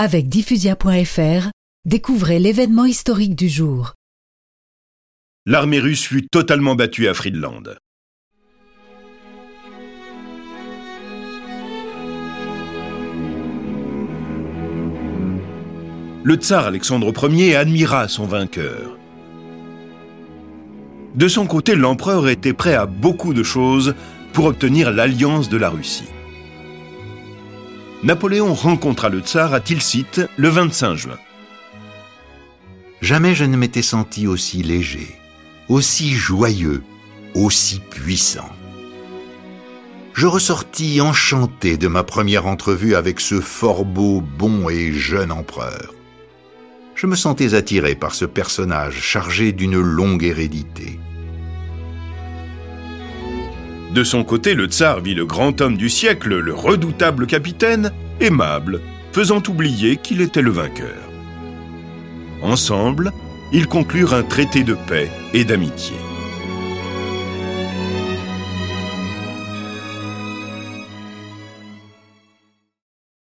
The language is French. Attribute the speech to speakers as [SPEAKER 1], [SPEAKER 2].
[SPEAKER 1] Avec diffusia.fr, découvrez l'événement historique du jour.
[SPEAKER 2] L'armée russe fut totalement battue à Friedland. Le tsar Alexandre Ier admira son vainqueur. De son côté, l'empereur était prêt à beaucoup de choses pour obtenir l'alliance de la Russie. Napoléon rencontra le tsar à Tilsit le 25 juin.
[SPEAKER 3] Jamais je ne m'étais senti aussi léger, aussi joyeux, aussi puissant. Je ressortis enchanté de ma première entrevue avec ce fort beau, bon et jeune empereur. Je me sentais attiré par ce personnage chargé d'une longue hérédité.
[SPEAKER 2] De son côté, le tsar vit le grand homme du siècle, le redoutable capitaine, aimable, faisant oublier qu'il était le vainqueur. Ensemble, ils conclurent un traité de paix et d'amitié.